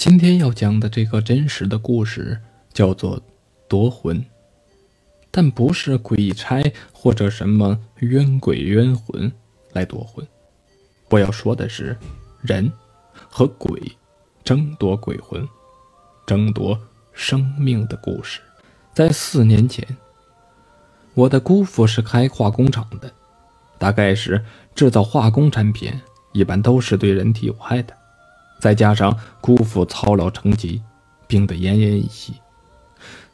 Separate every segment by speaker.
Speaker 1: 今天要讲的这个真实的故事叫做夺魂，但不是鬼差或者什么冤鬼冤魂来夺魂。我要说的是，人和鬼争夺鬼魂、争夺生命的故事。在四年前，我的姑父是开化工厂的，大概是制造化工产品，一般都是对人体有害的。再加上姑父操劳成疾，病得奄奄一息，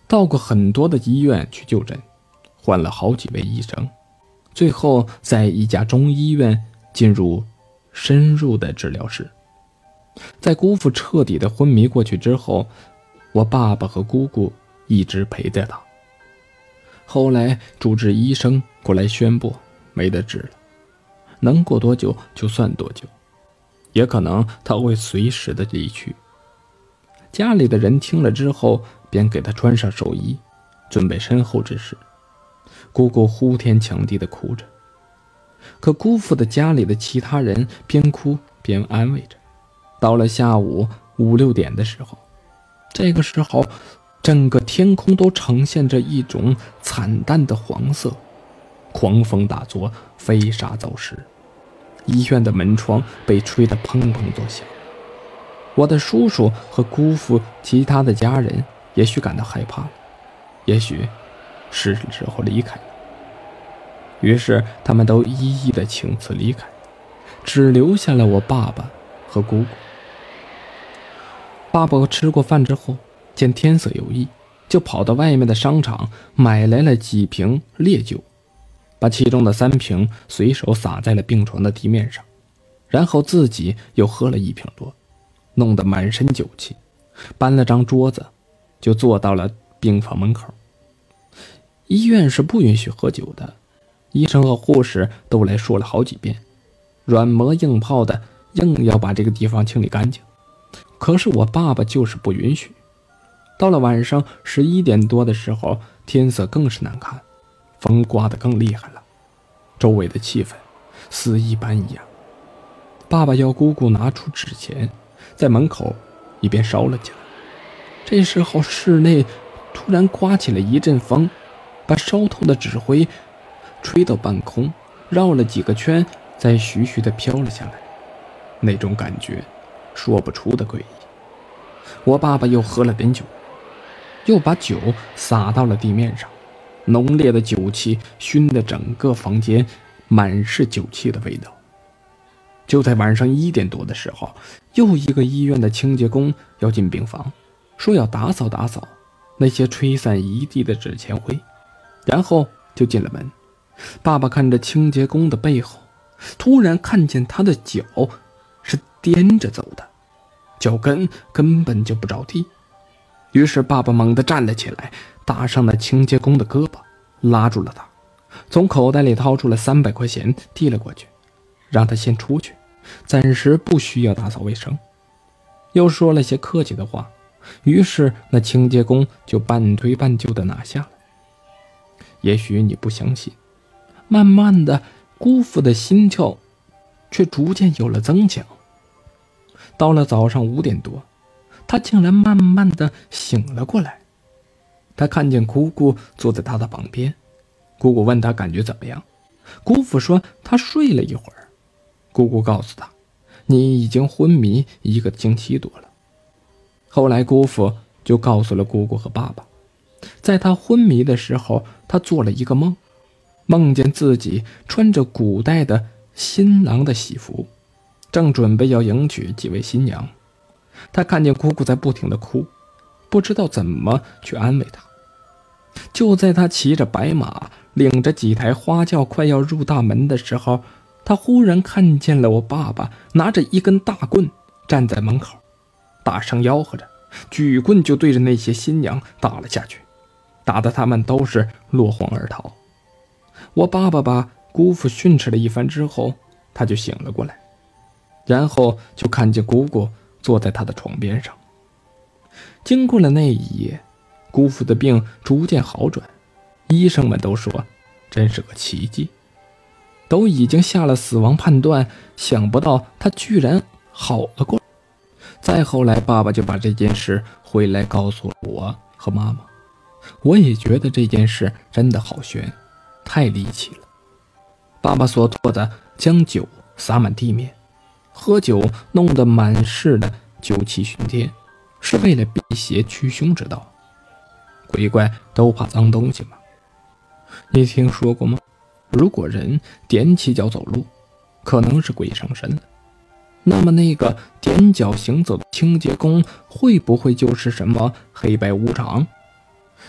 Speaker 1: 到过很多的医院去就诊，换了好几位医生，最后在一家中医院进入深入的治疗室。在姑父彻底的昏迷过去之后，我爸爸和姑姑一直陪着他。后来主治医生过来宣布，没得治了，能过多久就算多久。也可能他会随时的离去。家里的人听了之后，便给他穿上寿衣，准备身后之事。姑姑呼天抢地的哭着，可姑父的家里的其他人边哭边安慰着。到了下午五六点的时候，这个时候，整个天空都呈现着一种惨淡的黄色，狂风大作，飞沙走石。医院的门窗被吹得砰砰作响。我的叔叔和姑父，其他的家人也许感到害怕，也许是时候离开了。于是他们都一一的请辞离开，只留下了我爸爸和姑姑。爸爸吃过饭之后，见天色有异，就跑到外面的商场买来了几瓶烈酒。把其中的三瓶随手洒在了病床的地面上，然后自己又喝了一瓶多，弄得满身酒气，搬了张桌子，就坐到了病房门口。医院是不允许喝酒的，医生和护士都来说了好几遍，软磨硬泡的，硬要把这个地方清理干净。可是我爸爸就是不允许。到了晚上十一点多的时候，天色更是难看。风刮得更厉害了，周围的气氛死一般一样。爸爸要姑姑拿出纸钱，在门口一边烧了起来。这时候，室内突然刮起了一阵风，把烧透的纸灰吹到半空，绕了几个圈，再徐徐地飘了下来。那种感觉，说不出的诡异。我爸爸又喝了点酒，又把酒洒到了地面上。浓烈的酒气熏得整个房间满是酒气的味道。就在晚上一点多的时候，又一个医院的清洁工要进病房，说要打扫打扫那些吹散一地的纸钱灰，然后就进了门。爸爸看着清洁工的背后，突然看见他的脚是踮着走的，脚跟根本就不着地。于是爸爸猛地站了起来。搭上了清洁工的胳膊，拉住了他，从口袋里掏出了三百块钱，递了过去，让他先出去，暂时不需要打扫卫生。又说了些客气的话，于是那清洁工就半推半就的拿下了。也许你不相信，慢慢的，姑父的心跳却逐渐有了增强。到了早上五点多，他竟然慢慢的醒了过来。他看见姑姑坐在他的旁边，姑姑问他感觉怎么样，姑父说他睡了一会儿。姑姑告诉他，你已经昏迷一个星期多了。后来姑父就告诉了姑姑和爸爸，在他昏迷的时候，他做了一个梦，梦见自己穿着古代的新郎的喜服，正准备要迎娶几位新娘。他看见姑姑在不停的哭，不知道怎么去安慰她。就在他骑着白马，领着几台花轿快要入大门的时候，他忽然看见了我爸爸拿着一根大棍站在门口，大声吆喝着，举棍就对着那些新娘打了下去，打得他们都是落荒而逃。我爸爸把姑父训斥了一番之后，他就醒了过来，然后就看见姑姑坐在他的床边上。经过了那一夜。姑父的病逐渐好转，医生们都说，真是个奇迹，都已经下了死亡判断，想不到他居然好了过。再后来，爸爸就把这件事回来告诉了我和妈妈。我也觉得这件事真的好悬，太离奇了。爸爸所做的，将酒洒满地面，喝酒弄得满室的酒气熏天，是为了辟邪驱凶之道。鬼怪都怕脏东西吗？你听说过吗？如果人踮起脚走路，可能是鬼上身了。那么那个踮脚行走的清洁工，会不会就是什么黑白无常、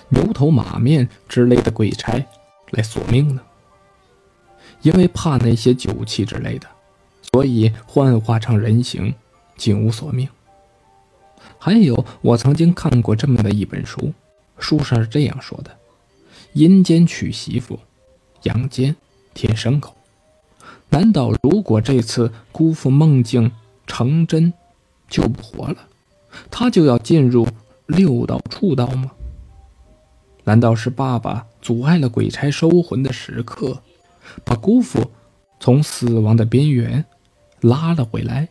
Speaker 1: 牛头马面之类的鬼差来索命呢？因为怕那些酒气之类的，所以幻化成人形，竟无索命。还有，我曾经看过这么的一本书，书上是这样说的：阴间娶媳妇，阳间添牲口。难道如果这次姑父梦境成真，就不活了，他就要进入六道畜道吗？难道是爸爸阻碍了鬼差收魂的时刻？把姑父从死亡的边缘拉了回来。